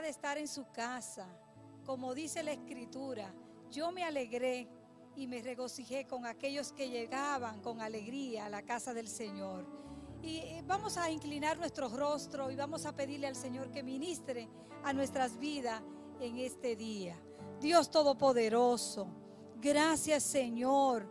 de estar en su casa, como dice la escritura, yo me alegré y me regocijé con aquellos que llegaban con alegría a la casa del Señor. Y eh, vamos a inclinar nuestro rostro y vamos a pedirle al Señor que ministre a nuestras vidas en este día. Dios Todopoderoso, gracias Señor.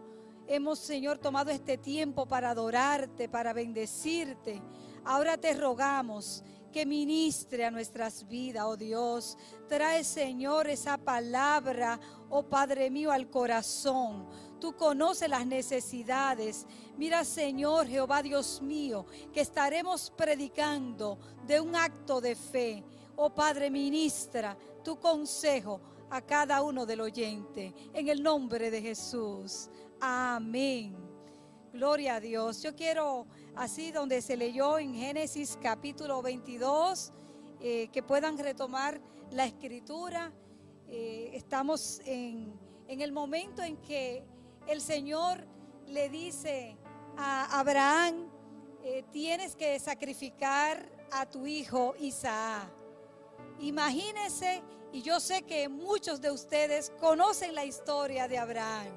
Hemos, Señor, tomado este tiempo para adorarte, para bendecirte. Ahora te rogamos que ministre a nuestras vidas, oh Dios. Trae, Señor, esa palabra, oh Padre mío, al corazón. Tú conoces las necesidades. Mira, Señor, Jehová Dios mío, que estaremos predicando de un acto de fe. Oh Padre, ministra tu consejo a cada uno del oyente. En el nombre de Jesús. Amén. Gloria a Dios. Yo quiero así donde se leyó en Génesis capítulo 22, eh, que puedan retomar la escritura. Eh, estamos en, en el momento en que el Señor le dice a Abraham, eh, tienes que sacrificar a tu hijo Isaac. Imagínense, y yo sé que muchos de ustedes conocen la historia de Abraham.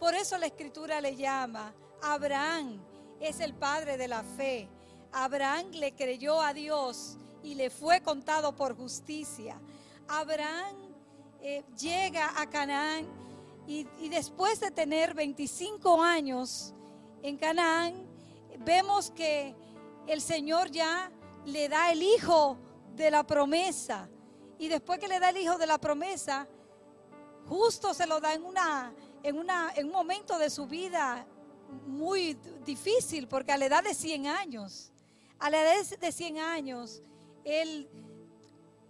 Por eso la escritura le llama Abraham es el padre de la fe. Abraham le creyó a Dios y le fue contado por justicia. Abraham eh, llega a Canaán y, y después de tener 25 años en Canaán, vemos que el Señor ya le da el hijo de la promesa. Y después que le da el hijo de la promesa, justo se lo da en, una, en, una, en un momento de su vida muy difícil porque a la edad de 100 años, a la edad de 100 años, él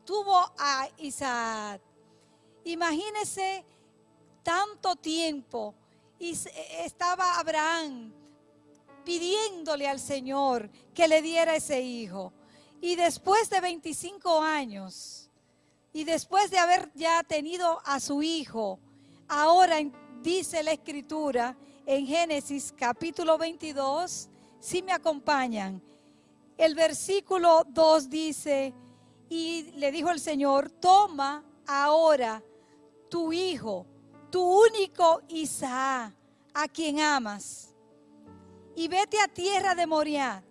tuvo a Isaac. Imagínese tanto tiempo y estaba Abraham pidiéndole al Señor que le diera ese hijo. Y después de 25 años, y después de haber ya tenido a su hijo, ahora dice la escritura en Génesis capítulo 22, si me acompañan, el versículo 2 dice, y le dijo el Señor, toma ahora tu hijo, tu único Isaac, a quien amas, y vete a tierra de Moriah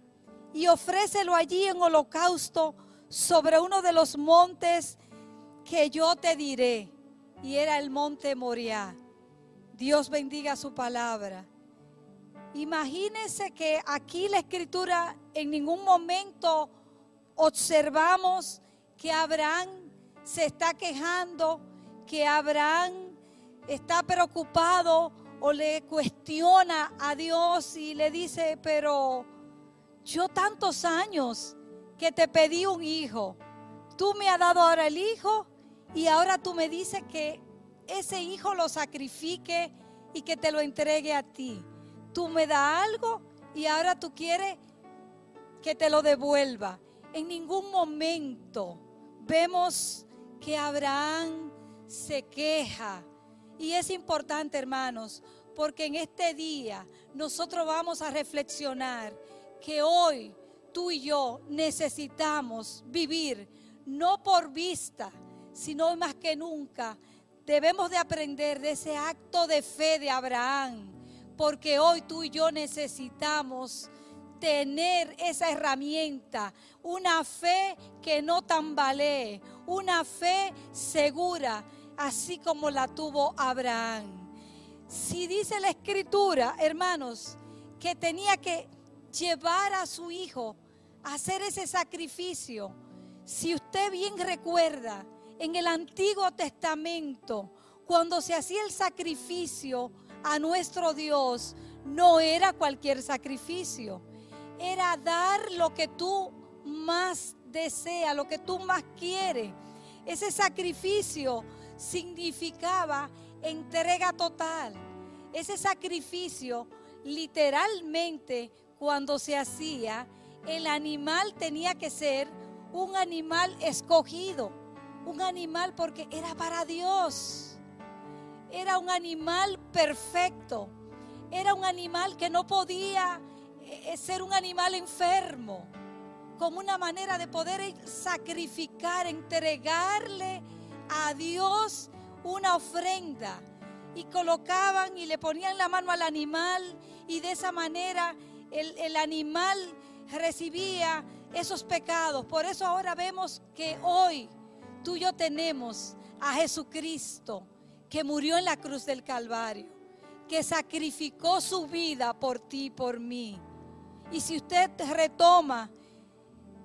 y ofrécelo allí en holocausto sobre uno de los montes que yo te diré. Y era el monte Moriah. Dios bendiga su palabra. Imagínense que aquí la escritura en ningún momento observamos que Abraham se está quejando, que Abraham está preocupado o le cuestiona a Dios y le dice, pero yo tantos años que te pedí un hijo, tú me has dado ahora el hijo y ahora tú me dices que ese hijo lo sacrifique y que te lo entregue a ti. Tú me das algo y ahora tú quieres que te lo devuelva. En ningún momento vemos que Abraham se queja. Y es importante, hermanos, porque en este día nosotros vamos a reflexionar que hoy tú y yo necesitamos vivir no por vista, sino más que nunca Debemos de aprender de ese acto de fe de Abraham, porque hoy tú y yo necesitamos tener esa herramienta, una fe que no tambalee, una fe segura, así como la tuvo Abraham. Si dice la escritura, hermanos, que tenía que llevar a su hijo a hacer ese sacrificio, si usted bien recuerda, en el Antiguo Testamento, cuando se hacía el sacrificio a nuestro Dios, no era cualquier sacrificio. Era dar lo que tú más deseas, lo que tú más quieres. Ese sacrificio significaba entrega total. Ese sacrificio literalmente cuando se hacía, el animal tenía que ser un animal escogido un animal porque era para Dios. Era un animal perfecto. Era un animal que no podía eh, ser un animal enfermo. como una manera de poder sacrificar, entregarle a Dios una ofrenda. Y colocaban y le ponían la mano al animal y de esa manera el, el animal recibía esos pecados. Por eso ahora vemos que hoy tú y yo tenemos a Jesucristo que murió en la cruz del Calvario, que sacrificó su vida por ti y por mí. Y si usted retoma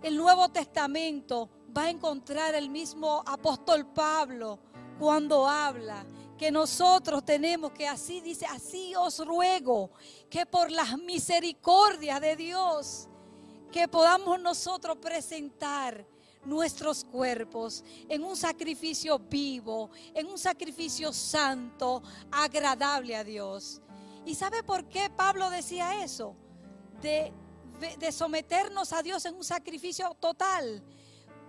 el Nuevo Testamento, va a encontrar el mismo apóstol Pablo cuando habla que nosotros tenemos que así dice, así os ruego que por las misericordias de Dios que podamos nosotros presentar nuestros cuerpos en un sacrificio vivo, en un sacrificio santo, agradable a Dios. ¿Y sabe por qué Pablo decía eso? De, de someternos a Dios en un sacrificio total.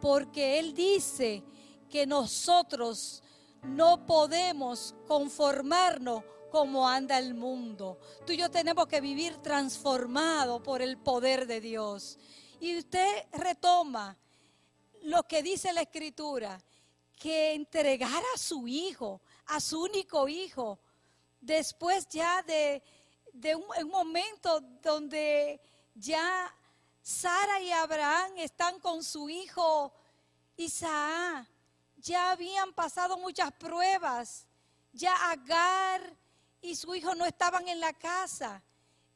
Porque Él dice que nosotros no podemos conformarnos como anda el mundo. Tú y yo tenemos que vivir transformado por el poder de Dios. Y usted retoma lo que dice la escritura, que entregar a su hijo, a su único hijo, después ya de, un, un momento donde ya Sara y Abraham están con su hijo Isaac, ya habían pasado muchas pruebas, ya Agar y su hijo no estaban en la casa.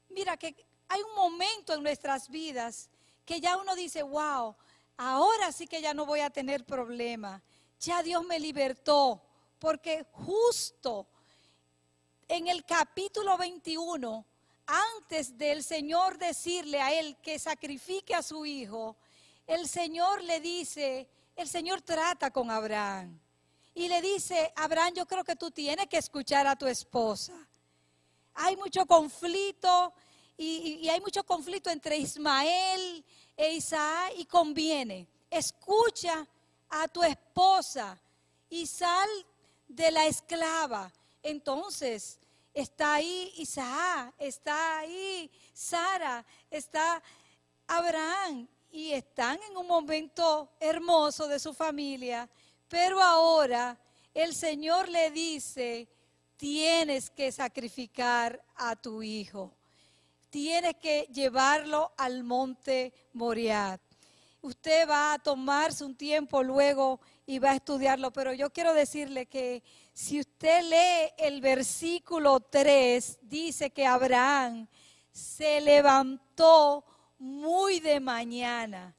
Mira que hay un momento en nuestras vidas que ya uno dice, wow, ahora sí que ya no voy a tener problema. Ya Dios me libertó, porque justo en el capítulo 21, antes del Señor decirle a él que sacrifique a su hijo, el Señor le dice, el Señor trata con Abraham y le dice, Abraham, yo creo que tú tienes que escuchar a tu esposa. Hay mucho conflicto y, hay mucho conflicto entre Ismael e Isaac y conviene. Escucha a tu esposa y sal de la esclava. Entonces, está ahí Isaac, está ahí Sara, está Abraham y están en un momento hermoso de su familia pero ahora el Señor le dice, tienes que sacrificar a tu hijo. Tienes que llevarlo al monte Moriat. Usted va a tomarse un tiempo luego y va a estudiarlo, pero yo quiero decirle que si usted lee el versículo 3, dice que Abraham se levantó muy de mañana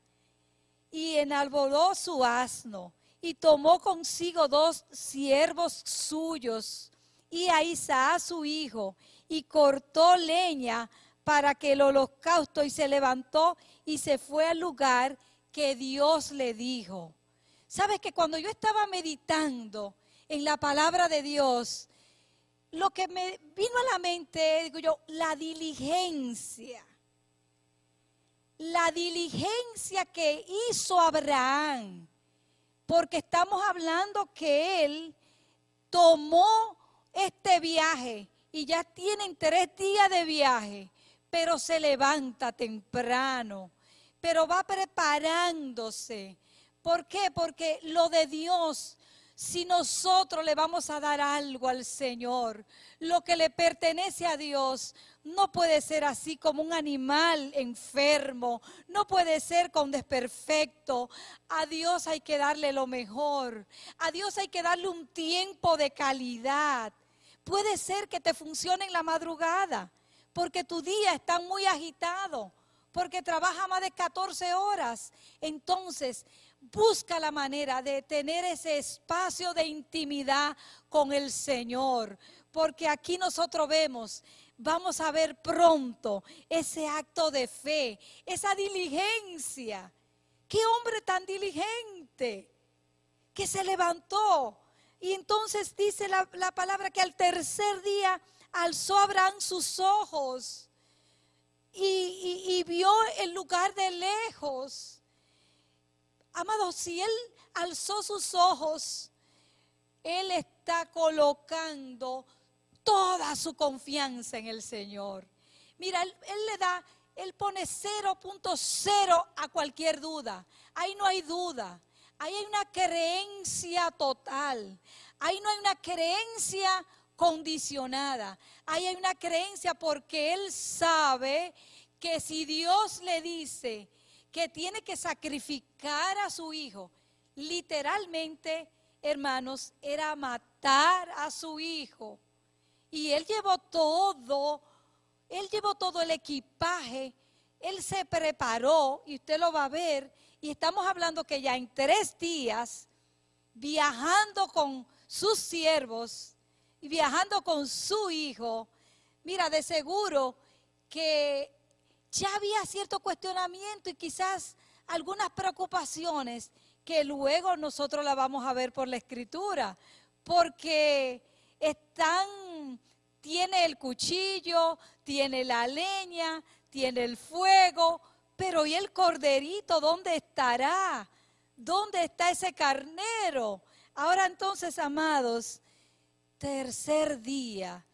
y enalboló su asno y tomó consigo dos siervos suyos y a Isaac su hijo y cortó leña para que el holocausto y se levantó y se fue al lugar que Dios le dijo. Sabes que cuando yo estaba meditando en la palabra de Dios, lo que me vino a la mente, digo yo, la diligencia. La diligencia que hizo Abraham porque estamos hablando que él tomó este viaje y ya tienen tres días de viaje, pero se levanta temprano, pero va preparándose. ¿Por qué? Porque lo de Dios si nosotros le vamos a dar algo al Señor, lo que le pertenece a Dios, no puede ser así como un animal enfermo, no puede ser con desperfecto. A Dios hay que darle lo mejor, a Dios hay que darle un tiempo de calidad. Puede ser que te funcione en la madrugada, porque tu día está muy agitado, porque trabaja más de 14 horas. Entonces, busca la manera de tener ese espacio de intimidad con el Señor, porque aquí nosotros vemos, vamos a ver pronto ese acto de fe, esa diligencia. Qué hombre tan diligente que se levantó. Y entonces dice la, palabra que al tercer día alzó Abraham sus ojos y, vio el lugar de lejos Amado, si Él alzó sus ojos, Él está colocando toda su confianza en el Señor. Mira, él, le da Él pone 0.0 a cualquier duda. Ahí no hay duda. Ahí hay una creencia total. Ahí no hay una creencia condicionada. Ahí hay una creencia porque Él sabe que si Dios le dice que tiene que sacrificar a su hijo, literalmente, hermanos, era matar a su hijo. Y Él llevó todo él llevó todo el equipaje, él se preparó y usted lo va a ver. Y estamos hablando que ya en tres días, viajando con sus siervos y viajando con su hijo, mira, de seguro que ya había cierto cuestionamiento y quizás algunas preocupaciones que luego nosotros la vamos a ver por la escritura, porque están tiene el cuchillo, tiene la leña, tiene el fuego, pero ¿y el corderito dónde estará? ¿Dónde está ese carnero? Ahora entonces, amados, tercer día,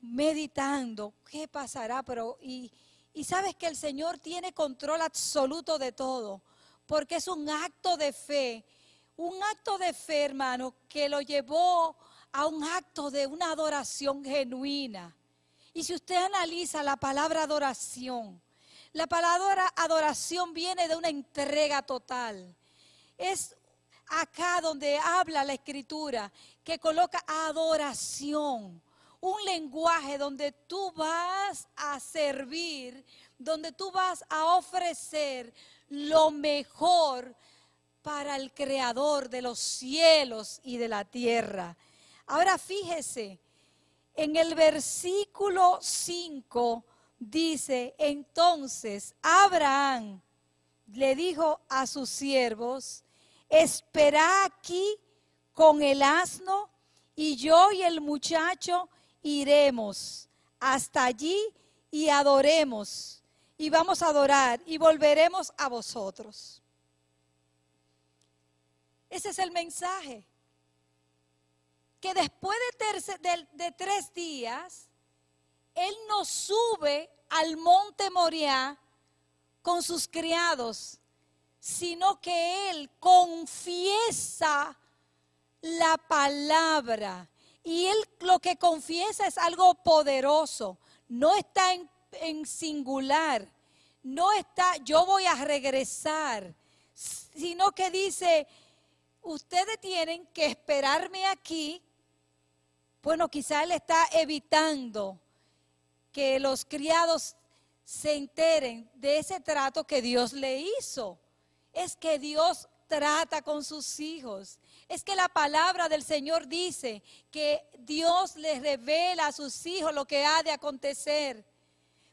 meditando, ¿qué pasará? Pero, y, y sabes que el Señor tiene control absoluto de todo, porque es un acto de fe, un acto de fe, hermano, que lo llevó a un acto de una adoración genuina. Y si usted analiza la palabra adoración, la palabra adoración viene de una entrega total. Es acá donde habla la escritura que coloca adoración, un lenguaje donde tú vas a servir, donde tú vas a ofrecer lo mejor para el creador de los cielos y de la tierra. Ahora fíjese, en el versículo 5 dice, entonces Abraham le dijo a sus siervos, espera aquí con el asno y yo y el muchacho iremos hasta allí y adoremos y vamos a adorar y volveremos a vosotros. Ese es el mensaje que después de, tres días, Él nos sube al monte Moriah con sus criados, sino que Él confiesa la palabra. Y Él lo que confiesa es algo poderoso, no está en, singular, no está yo voy a regresar, sino que dice, ustedes tienen que esperarme aquí bueno, quizá él está evitando que los criados se enteren de ese trato que Dios le hizo. Es que Dios trata con sus hijos. Es que la palabra del Señor dice que Dios les revela a sus hijos lo que ha de acontecer.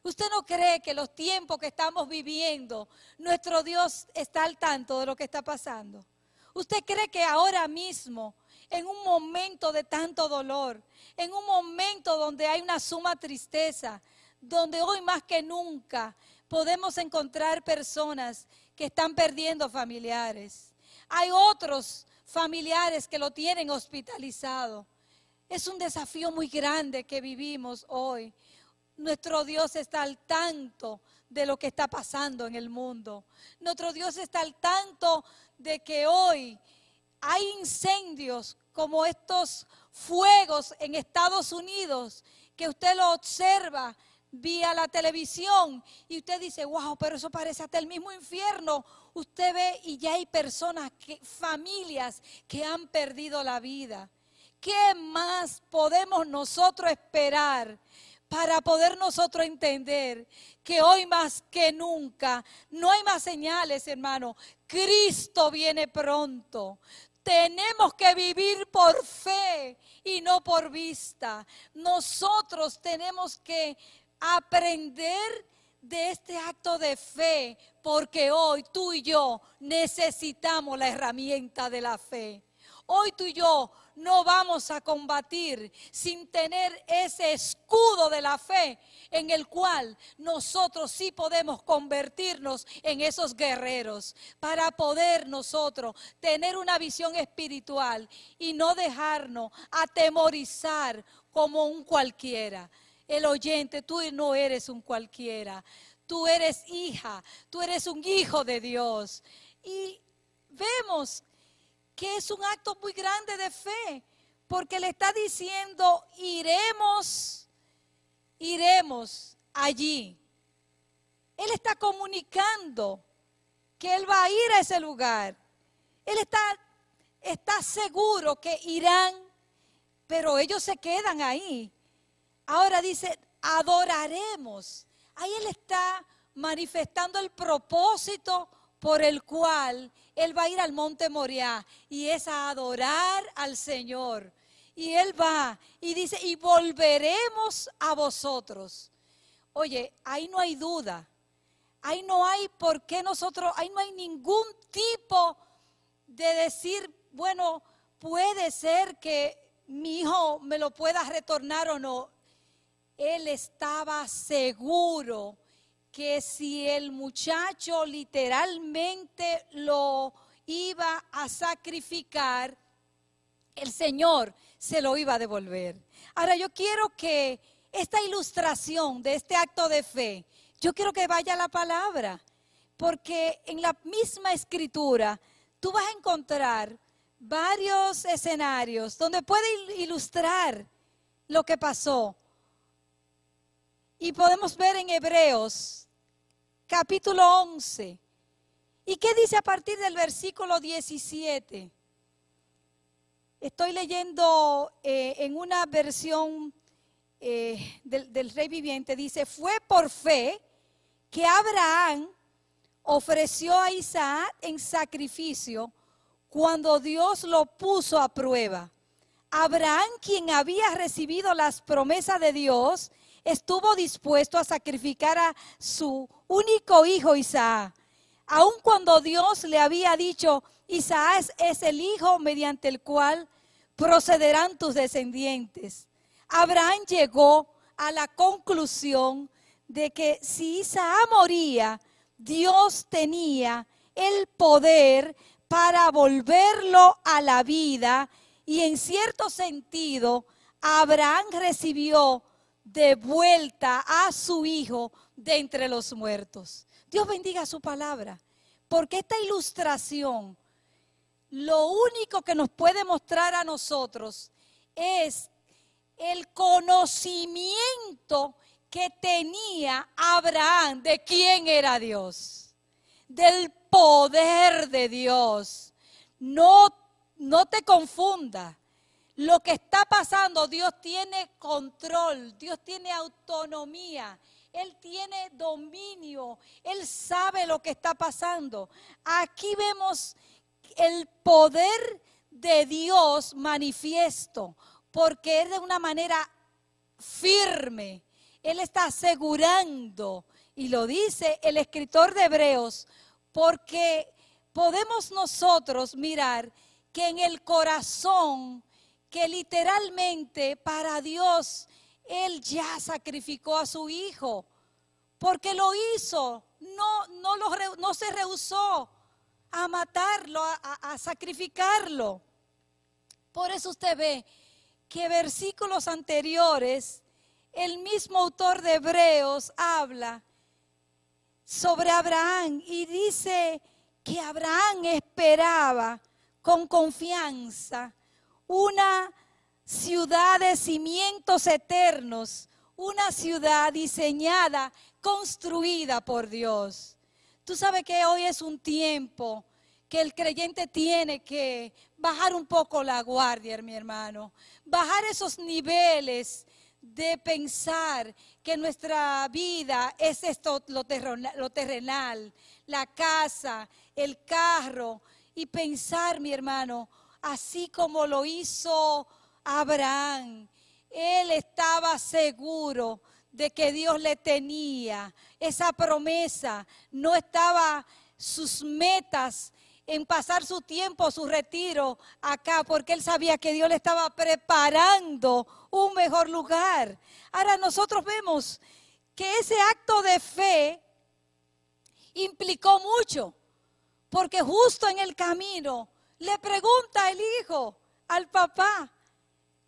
¿Usted no cree que los tiempos que estamos viviendo, nuestro Dios está al tanto de lo que está pasando? ¿Usted cree que ahora mismo en un momento de tanto dolor, en un momento donde hay una suma tristeza, donde hoy más que nunca podemos encontrar personas que están perdiendo familiares. Hay otros familiares que lo tienen hospitalizado. Es un desafío muy grande que vivimos hoy. Nuestro Dios está al tanto de lo que está pasando en el mundo. Nuestro Dios está al tanto de que hoy hay incendios como estos fuegos en Estados Unidos que usted lo observa vía la televisión y usted dice, wow, pero eso parece hasta el mismo infierno. Usted ve y ya hay personas, familias que han perdido la vida. ¿Qué más podemos nosotros esperar para poder nosotros entender que hoy más que nunca no hay más señales, hermano. Cristo viene pronto. Tenemos que vivir por fe y no por vista. Nosotros tenemos que aprender de este acto de fe porque hoy tú y yo necesitamos la herramienta de la fe. Hoy tú y yo no vamos a combatir sin tener ese escudo de la fe en el cual nosotros sí podemos convertirnos en esos guerreros para poder nosotros tener una visión espiritual y no dejarnos atemorizar como un cualquiera. El oyente, tú no eres un cualquiera. tú eres hija, tú eres un hijo de Dios. Y vemos que es un acto muy grande de fe, porque le está diciendo, iremos, iremos allí. Él está comunicando que Él va a ir a ese lugar. Él está, está seguro que irán, pero ellos se quedan ahí. Ahora dice, adoraremos. Ahí Él está manifestando el propósito por el cual Él va a ir al monte Moriah y es a adorar al Señor. Y Él va y dice, y volveremos a vosotros. Oye, ahí no hay duda Ahí no hay por qué nosotros, ahí no hay ningún tipo de decir, bueno, puede ser que mi hijo me lo pueda retornar o no. Él estaba seguro que si el muchacho literalmente lo iba a sacrificar, el Señor se lo iba a devolver. Ahora yo quiero que esta ilustración de este acto de fe yo quiero que vaya la palabra, porque en la misma escritura tú vas a encontrar varios escenarios donde puede ilustrar lo que pasó. Y podemos ver en Hebreos capítulo 11. ¿Y qué dice a partir del versículo 17? Estoy leyendo eh, en una versión eh, del, del rey viviente. Dice, fue por fe que Abraham ofreció a Isaac en sacrificio cuando Dios lo puso a prueba. Abraham, quien había recibido las promesas de Dios, estuvo dispuesto a sacrificar a su único hijo Isaac, aun cuando Dios le había dicho, Isaac es el hijo mediante el cual procederán tus descendientes. Abraham llegó a la conclusión de que si Isaac moría, Dios tenía el poder para volverlo a la vida y en cierto sentido Abraham recibió de vuelta a su hijo de entre los muertos. Dios bendiga su palabra, porque esta ilustración lo único que nos puede mostrar a nosotros es el conocimiento que tenía Abraham de quién era Dios, del poder de Dios. No, no te confunda. Lo que está pasando, Dios tiene control, Dios tiene autonomía, Él tiene dominio, Él sabe lo que está pasando. Aquí vemos el poder de Dios manifiesto, porque es de una manera firme, él está asegurando, y lo dice el escritor de Hebreos, porque podemos nosotros mirar que en el corazón, que literalmente para Dios, Él ya sacrificó a su Hijo, porque lo hizo, no, no, no se rehusó a matarlo, a, a sacrificarlo. Por eso usted ve que versículos anteriores el mismo autor de Hebreos habla sobre Abraham y dice que Abraham esperaba con confianza una ciudad de cimientos eternos, una ciudad diseñada, construida por Dios. Tú sabes que hoy es un tiempo que el creyente tiene que bajar un poco la guardia, mi hermano, bajar esos niveles de pensar que nuestra vida es esto, lo terrenal, la casa, el carro, y pensar, mi hermano, así como lo hizo Abraham. Él estaba seguro de que Dios le tenía esa promesa. No estaba sus metas en pasar su tiempo, su retiro acá, porque él sabía que Dios le estaba preparando un mejor lugar. Ahora nosotros vemos que ese acto de fe implicó mucho, porque justo en el camino le pregunta el hijo al papá,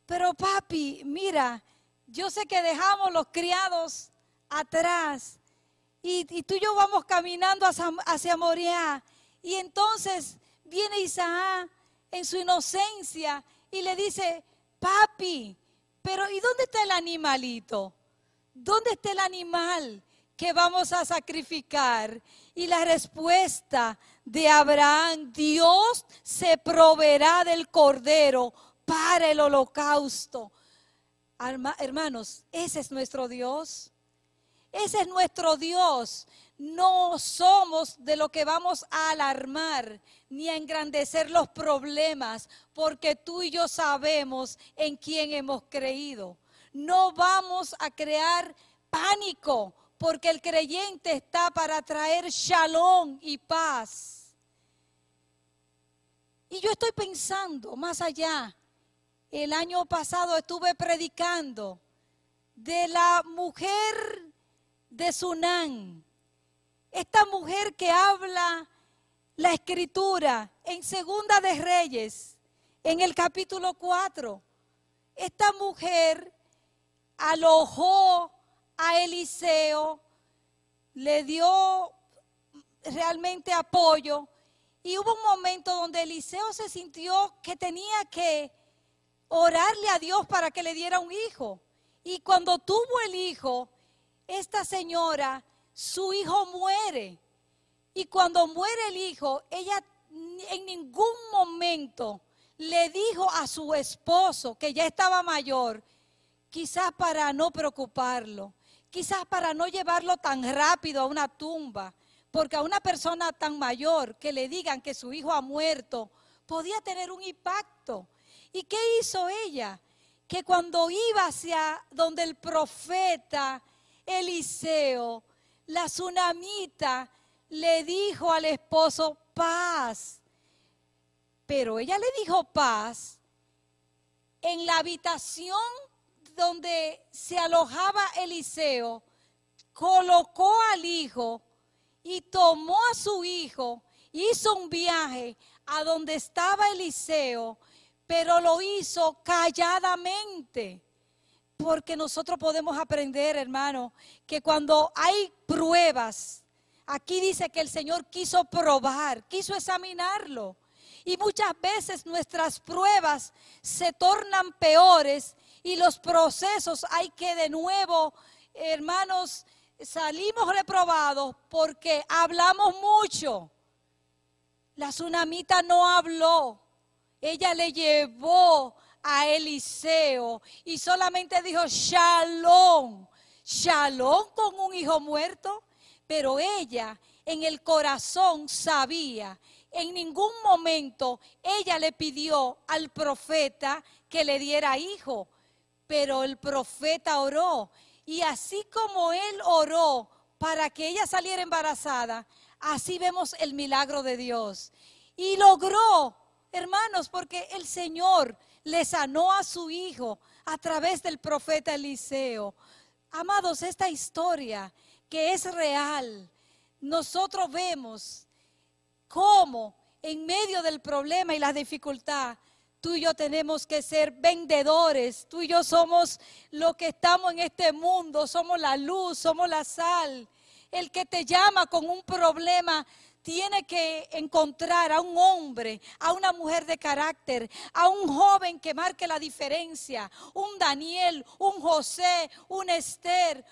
pero papi, mira, yo sé que dejamos los criados atrás y, tú y yo vamos caminando hacia, hacia Moriah. Y entonces viene Isaac en su inocencia y le dice, papi, pero ¿y dónde está el animalito? ¿Dónde está el animal que vamos a sacrificar? Y la respuesta de Abraham, Dios se proveerá del cordero para el holocausto. Hermanos, ese es nuestro Dios. Ese es nuestro Dios. No somos de lo que vamos a alarmar ni a engrandecer los problemas, porque tú y yo sabemos en quién hemos creído. No vamos a crear pánico, porque el creyente está para traer shalom y paz. Y yo estoy pensando más allá. El año pasado estuve predicando de la mujer de Sunán. Esta mujer que habla la escritura en Segunda de Reyes, en el capítulo 4. Esta mujer alojó a Eliseo, le dio realmente apoyo y hubo un momento donde Eliseo se sintió que tenía que orarle a Dios para que le diera un hijo. Y cuando tuvo el hijo, esta señora, su hijo muere. Y cuando muere el hijo, ella en ningún momento le dijo a su esposo, que ya estaba mayor, quizás para no preocuparlo, quizás para no llevarlo tan rápido a una tumba, porque a una persona tan mayor que le digan que su hijo ha muerto, podía tener un impacto. ¿Y qué hizo ella? Que cuando iba hacia donde el profeta Eliseo, la tsunamita le dijo al esposo paz. Pero ella le dijo paz en la habitación donde se alojaba Eliseo, colocó al hijo y tomó a su hijo, hizo un viaje a donde estaba Eliseo, pero lo hizo calladamente. Porque nosotros podemos aprender, hermano, que cuando hay pruebas, aquí dice que el Señor quiso probar, quiso examinarlo. Y muchas veces nuestras pruebas se tornan peores y los procesos hay que de nuevo, hermanos, salimos reprobados porque hablamos mucho. La tsunamita no habló, ella le llevó a Eliseo y solamente dijo shalom, shalom con un hijo muerto, pero ella en el corazón sabía, en ningún momento ella le pidió al profeta que le diera hijo, pero el profeta oró y así como él oró para que ella saliera embarazada, así vemos el milagro de Dios. Y logró, hermanos, porque el Señor le sanó a su hijo a través del profeta Eliseo. Amados, esta historia que es real, nosotros vemos cómo en medio del problema y la dificultad, tú y yo tenemos que ser vendedores, tú y yo somos lo que estamos en este mundo, somos la luz, somos la sal. El que te llama con un problema tiene que encontrar a un hombre, a una mujer de carácter, a un joven que marque la diferencia, un Daniel, un José, un Esther,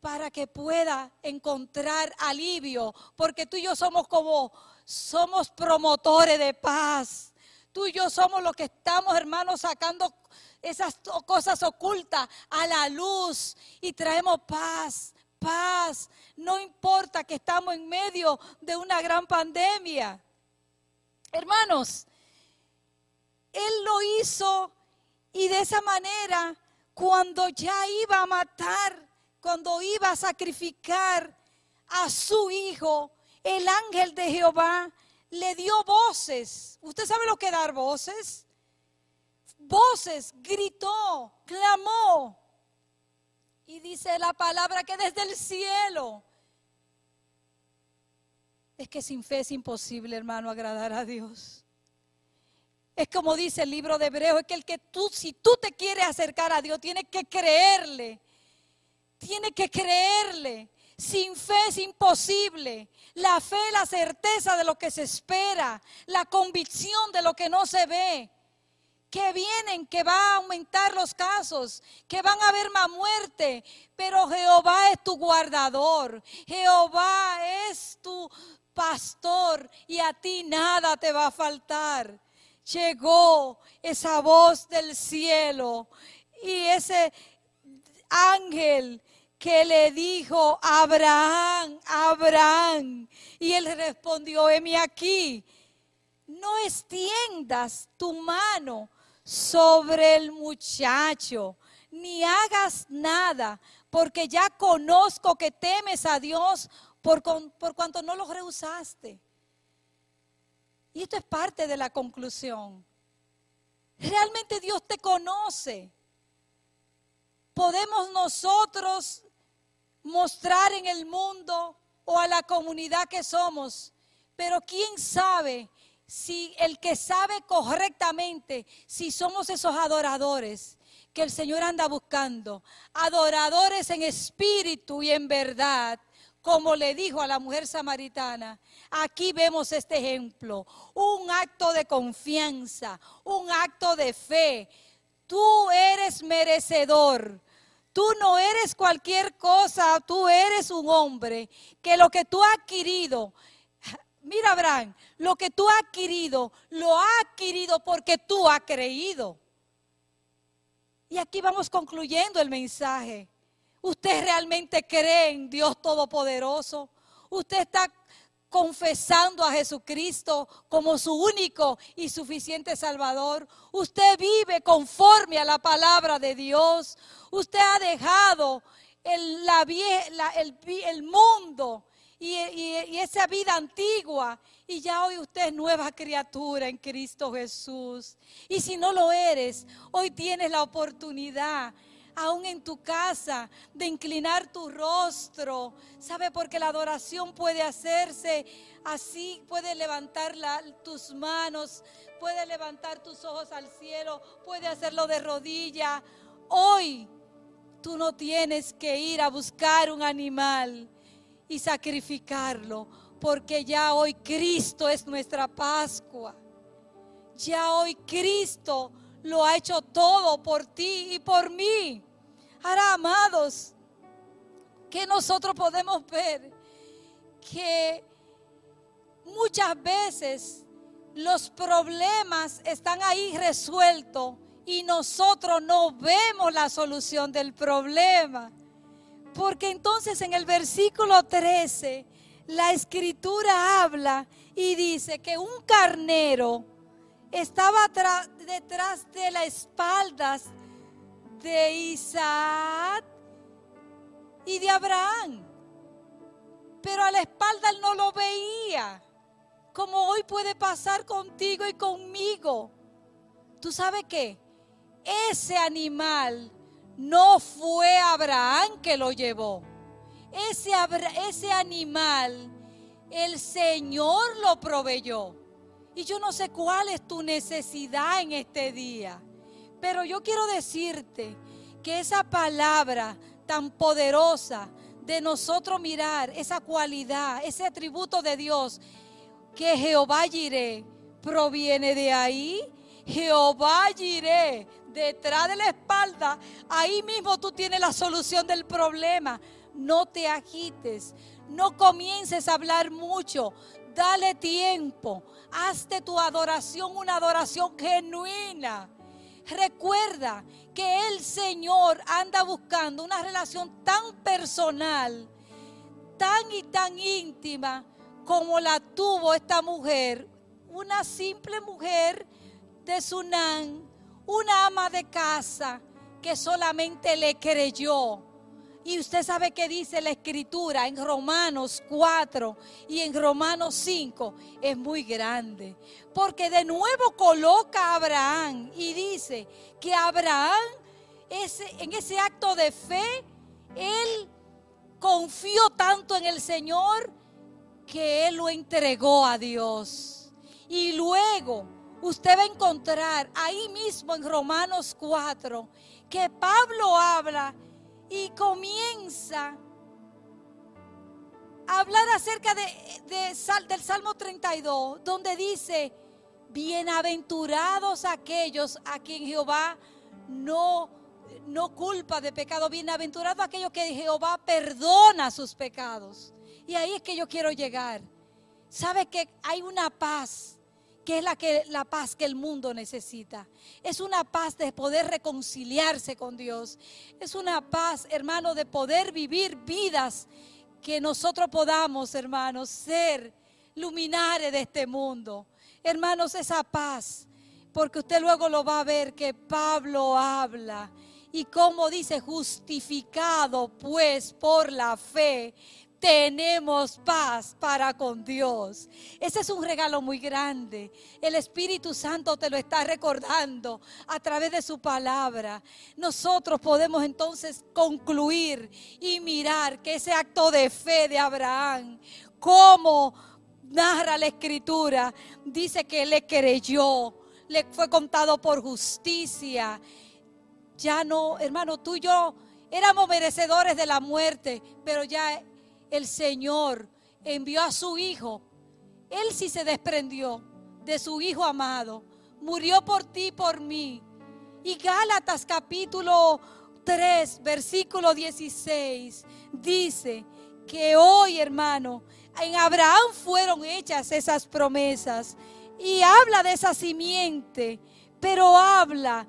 para que pueda encontrar alivio, porque tú y yo somos como, somos promotores de paz. Tú y yo somos los que estamos, hermanos, sacando esas cosas ocultas a la luz y traemos paz, paz. No importa que estamos en medio de una gran pandemia. Hermanos, Él lo hizo y de esa manera, cuando ya iba a matar, cuando iba a sacrificar a su hijo, el ángel de Jehová le dio voces. ¿Usted sabe lo que dar voces? Voces, gritó, clamó. Y dice la palabra que desde el cielo. Es que sin fe es imposible, hermano, agradar a Dios. Es como dice el libro de Hebreos, es que el que tú, si tú te quieres acercar a Dios, tienes que creerle. Tienes que creerle. Sin fe es imposible. La fe la certeza de lo que se espera, la convicción de lo que no se ve. Que vienen, que va a aumentar los casos, que van a haber más muerte, pero Jehová es tu guardador, Jehová es tu pastor y a ti nada te va a faltar. Llegó esa voz del cielo y ese ángel que le dijo, Abraham, Abraham. Y él respondió, heme aquí, no extiendas tu mano sobre el muchacho, ni hagas nada, porque ya conozco que temes a Dios por, por cuanto no lo rehusaste. Y esto es parte de la conclusión. Realmente Dios te conoce. Podemos nosotros mostrar en el mundo o a la comunidad que somos. Pero quién sabe si el que sabe correctamente, si somos esos adoradores que el Señor anda buscando, adoradores en espíritu y en verdad, como le dijo a la mujer samaritana. Aquí vemos este ejemplo, un acto de confianza, un acto de fe. Tú eres merecedor Tú no eres cualquier cosa, tú eres un hombre que lo que tú has adquirido, mira Abraham, lo que tú has adquirido, lo has adquirido porque tú has creído. Y aquí vamos concluyendo el mensaje. ¿Usted realmente cree en Dios Todopoderoso? ¿Usted está confesando a Jesucristo como su único y suficiente Salvador. Usted vive conforme a la palabra de Dios. Usted ha dejado el, el, mundo y, y, esa vida antigua y ya hoy usted es nueva criatura en Cristo Jesús. Y si no lo eres, hoy tienes la oportunidad aún en tu casa, de inclinar tu rostro. ¿Sabe? Porque la adoración puede hacerse así, puede levantar tus manos, puede levantar tus ojos al cielo, puede hacerlo de rodilla. Hoy tú no tienes que ir a buscar un animal y sacrificarlo, porque ya hoy Cristo es nuestra Pascua. Ya hoy Cristo lo ha hecho todo por ti y por mí. Ahora, amados, que nosotros podemos ver que muchas veces los problemas están ahí resueltos y nosotros no vemos la solución del problema. Porque entonces en el versículo 13 la escritura habla y dice que un carnero estaba detrás de las espaldas de Isaac y de Abraham. Pero a la espalda él no lo veía, como hoy puede pasar contigo y conmigo. ¿Tú sabes qué? Ese animal no fue Abraham que lo llevó. Ese, ese animal, el Señor lo proveyó. Y yo no sé cuál es tu necesidad en este día. Pero yo quiero decirte que esa palabra tan poderosa de nosotros mirar, esa cualidad, ese atributo de Dios, que Jehová Jiré proviene de ahí. Jehová Jiré, detrás de la espalda, ahí mismo tú tienes la solución del problema. No te agites, no comiences a hablar mucho, dale tiempo, hazte tu adoración una adoración genuina. Recuerda que el Señor anda buscando una relación tan personal, tan y tan íntima como la tuvo esta mujer, una simple mujer de Sunán, una ama de casa que solamente le creyó y usted sabe que dice la escritura en Romanos 4 y en Romanos 5 es muy grande. Porque de nuevo coloca a Abraham y dice que Abraham en ese acto de fe, él confió tanto en el Señor que él lo entregó a Dios. Y luego usted va a encontrar ahí mismo en Romanos 4 que Pablo habla y comienza hablar acerca de, del Salmo 32, donde dice, bienaventurados aquellos a quien Jehová no, no culpa de pecado, bienaventurados aquellos que Jehová perdona sus pecados. Y ahí es que yo quiero llegar. ¿Sabe que hay una paz? Que es la, que, la paz que el mundo necesita. Es una paz de poder reconciliarse con Dios. Es una paz, hermano, de poder vivir vidas que nosotros podamos, hermanos, ser luminares de este mundo. Hermanos, esa paz, porque usted luego lo va a ver que Pablo habla y como dice, justificado pues por la fe, tenemos paz para con Dios. Ese es un regalo muy grande. El Espíritu Santo te lo está recordando a través de su palabra. Nosotros podemos entonces concluir y mirar que ese acto de fe de Abraham, como narra la escritura, dice que le creyó, le fue contado por justicia. Ya no, hermano, tú y yo éramos merecedores de la muerte, pero ya el Señor envió a su Hijo. Él sí se desprendió de su Hijo amado. Murió por ti por mí. Y Gálatas capítulo 3, versículo 16, dice que hoy, hermano, en Abraham fueron hechas esas promesas. Y habla de esa simiente, pero habla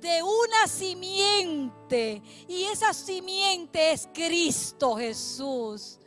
de una simiente. Y esa simiente es Cristo Jesús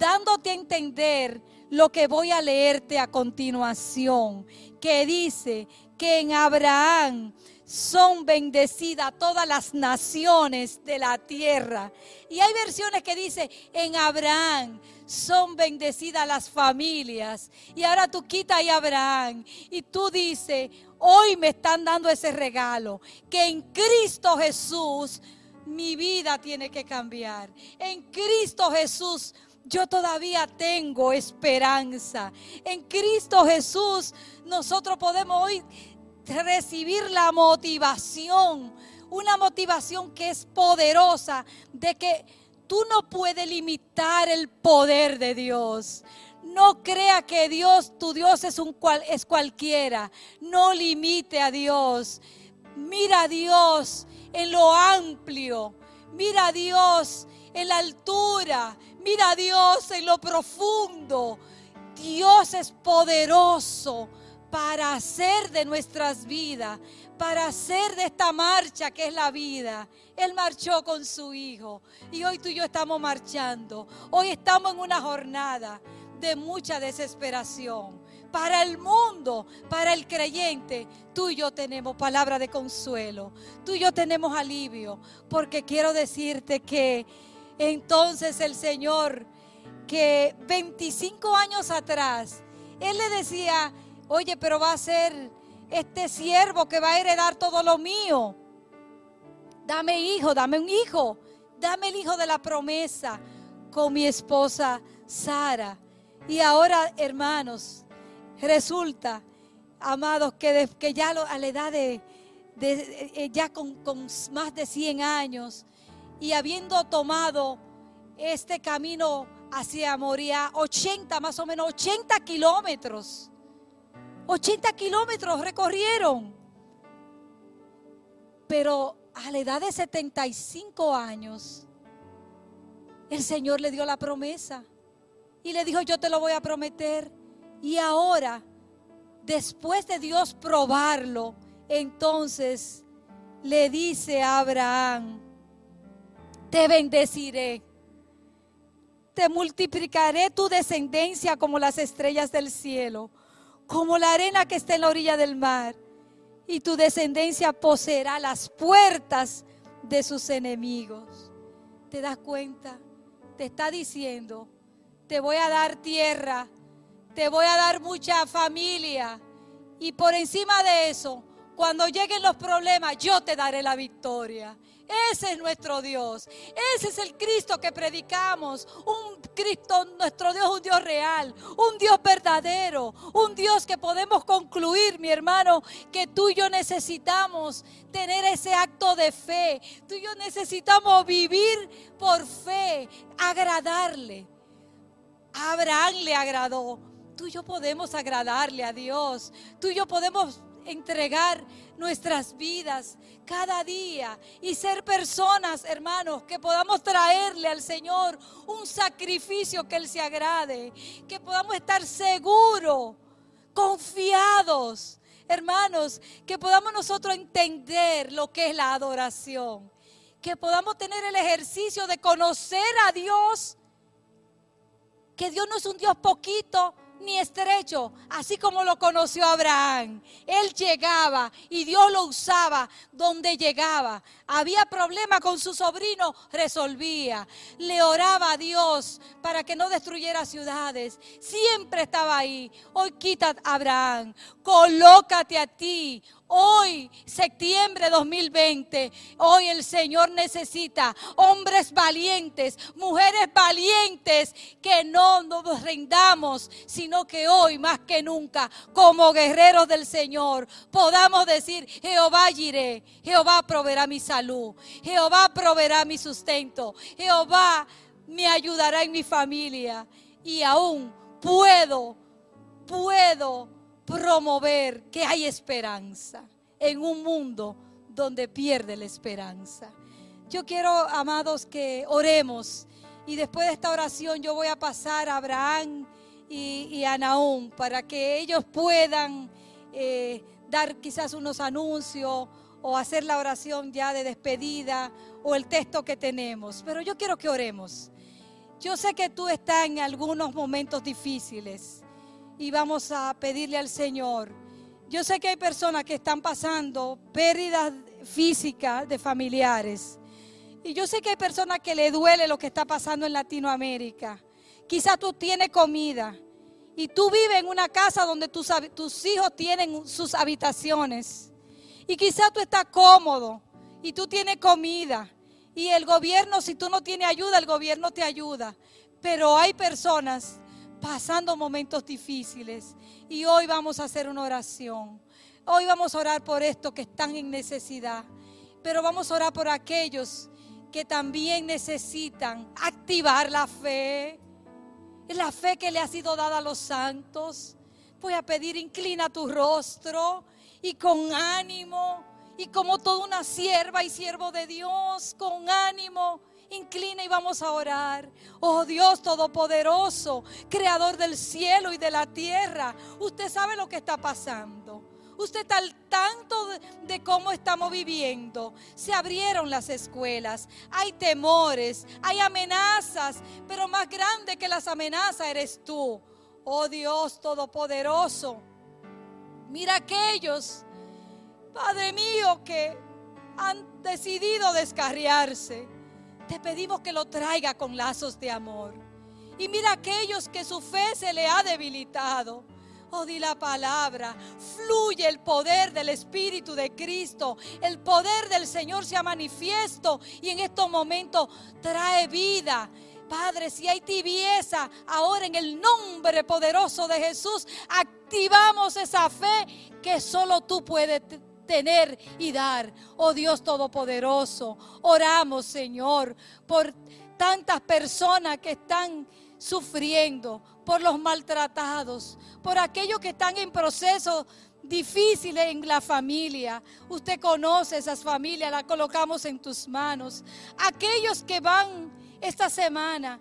dándote a entender lo que voy a leerte a continuación, que dice que en Abraham son bendecidas todas las naciones de la tierra. Y hay versiones que dice, en Abraham son bendecidas las familias. Y ahora tú quitas ahí Abraham y tú dices, hoy me están dando ese regalo, que en Cristo Jesús mi vida tiene que cambiar. En Cristo Jesús yo todavía tengo esperanza. En Cristo Jesús nosotros podemos hoy recibir la motivación, una motivación que es poderosa de que tú no puedes limitar el poder de Dios. No crea que Dios, tu Dios es un cual, es cualquiera. No limite a Dios. Mira a Dios en lo amplio. Mira a Dios en la altura. Mira a Dios en lo profundo. Dios es poderoso para hacer de nuestras vidas, para hacer de esta marcha que es la vida. Él marchó con su hijo y hoy tú y yo estamos marchando. Hoy estamos en una jornada de mucha desesperación. Para el mundo, para el creyente, tú y yo tenemos palabra de consuelo. Tú y yo tenemos alivio. Porque quiero decirte que entonces el Señor, que 25 años atrás, Él le decía, oye, pero va a ser este siervo que va a heredar todo lo mío. Dame hijo, dame un hijo. Dame el hijo de la promesa con mi esposa Sara. Y ahora, hermanos, resulta, amados, que, que ya a la edad de, eh, ya con, con más de 100 años, y habiendo tomado este camino hacia Moria, 80, más o menos 80 kilómetros. 80 kilómetros recorrieron. Pero a la edad de 75 años, el Señor le dio la promesa y le dijo, yo te lo voy a prometer. Y ahora, después de Dios probarlo, entonces le dice a Abraham, te bendeciré. Te multiplicaré tu descendencia como las estrellas del cielo, como la arena que está en la orilla del mar. Y tu descendencia poseerá las puertas de sus enemigos. ¿Te das cuenta? Te está diciendo, te voy a dar tierra, te voy a dar mucha familia. Y por encima de eso, cuando lleguen los problemas, yo te daré la victoria. Ese es nuestro Dios. Ese es el Cristo que predicamos. Un Cristo, nuestro Dios, un Dios real, un Dios verdadero, un Dios que podemos concluir, mi hermano, que tú y yo necesitamos tener ese acto de fe. Tú y yo necesitamos vivir por fe, agradarle. Abraham le agradó. Tú y yo podemos agradarle a Dios. Tú y yo podemos entregar nuestras vidas cada día y ser personas, hermanos, que podamos traerle al Señor un sacrificio que Él se agrade, que podamos estar seguros, confiados, hermanos, que podamos nosotros entender lo que es la adoración, que podamos tener el ejercicio de conocer a Dios, que Dios no es un Dios poquito, ni estrecho, así como lo conoció Abraham. Él llegaba y Dios lo usaba donde llegaba. Había problema con su sobrino, resolvía. Le oraba a Dios para que no destruyera ciudades. Siempre estaba ahí. Hoy quita a Abraham, colócate a ti Hoy, septiembre 2020, hoy el Señor necesita hombres valientes, mujeres valientes, que no nos rindamos, sino que hoy más que nunca, como guerreros del Señor, podamos decir, Jehová iré, Jehová proveerá mi salud, Jehová proveerá mi sustento, Jehová me ayudará en mi familia y aún puedo, puedo promover que hay esperanza en un mundo donde pierde la esperanza. Yo quiero, amados, que oremos y después de esta oración yo voy a pasar a Abraham y, a Naúm para que ellos puedan eh, dar quizás unos anuncios o hacer la oración ya de despedida o el texto que tenemos. Pero yo quiero que oremos. Yo sé que tú estás en algunos momentos difíciles y vamos a pedirle al Señor. Yo sé que hay personas que están pasando pérdidas físicas de familiares. Y yo sé que hay personas que le duele lo que está pasando en Latinoamérica. Quizás tú tienes comida y tú vives en una casa donde tus, tus hijos tienen sus habitaciones. Y quizás tú estás cómodo y tú tienes comida. Y el gobierno, si tú no tienes ayuda, el gobierno te ayuda. Pero hay personas pasando momentos difíciles. Y hoy vamos a hacer una oración. Hoy vamos a orar por estos que están en necesidad. Pero vamos a orar por aquellos que también necesitan activar la fe. La fe que le ha sido dada a los santos. Voy a pedir, inclina tu rostro y con ánimo. Y como toda una sierva y siervo de Dios, con ánimo vamos a orar. Oh Dios Todopoderoso, Creador del cielo y de la tierra. Usted sabe lo que está pasando. Usted está al tanto de, cómo estamos viviendo. Se abrieron las escuelas. Hay temores, hay amenazas. Pero más grande que las amenazas eres tú. Oh Dios Todopoderoso. Mira aquellos, Padre mío, que han decidido descarriarse te pedimos que lo traiga con lazos de amor. Y mira aquellos que su fe se le ha debilitado. Oh, di la palabra. Fluye el poder del Espíritu de Cristo. El poder del Señor se ha manifiesto y en estos momentos trae vida. Padre, si hay tibieza, ahora en el nombre poderoso de Jesús, activamos esa fe que solo tú puedes tener y dar. Oh Dios Todopoderoso, oramos Señor por tantas personas que están sufriendo, por los maltratados, por aquellos que están en procesos difíciles en la familia. Usted conoce esas familias, las colocamos en tus manos. Aquellos que van esta semana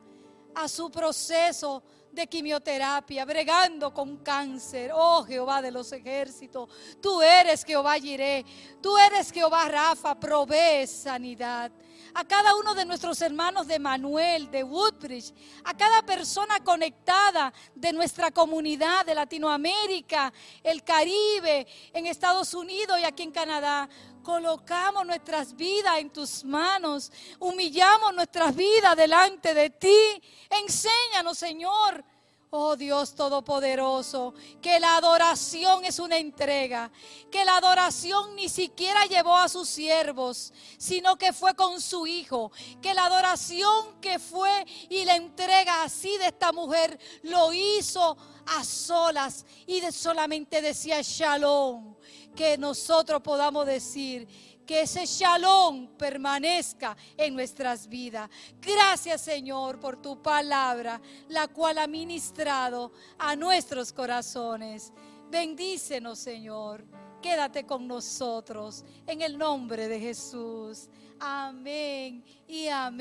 a su proceso de quimioterapia, bregando con cáncer. Oh Jehová de los ejércitos, tú eres Jehová Jiré, tú eres Jehová Rafa, provee sanidad. A cada uno de nuestros hermanos de Manuel, de Woodbridge, a cada persona conectada de nuestra comunidad de Latinoamérica, el Caribe, en Estados Unidos y aquí en Canadá colocamos nuestras vidas en tus manos, humillamos nuestras vidas delante de ti. Enséñanos, Señor. Oh Dios Todopoderoso, que la adoración es una entrega, que la adoración ni siquiera llevó a sus siervos, sino que fue con su Hijo, que la adoración que fue y la entrega así de esta mujer lo hizo a solas y de solamente decía shalom que nosotros podamos decir que ese shalom permanezca en nuestras vidas. Gracias Señor por tu palabra, la cual ha ministrado a nuestros corazones. Bendícenos Señor. Quédate con nosotros en el nombre de Jesús. Amén y amén.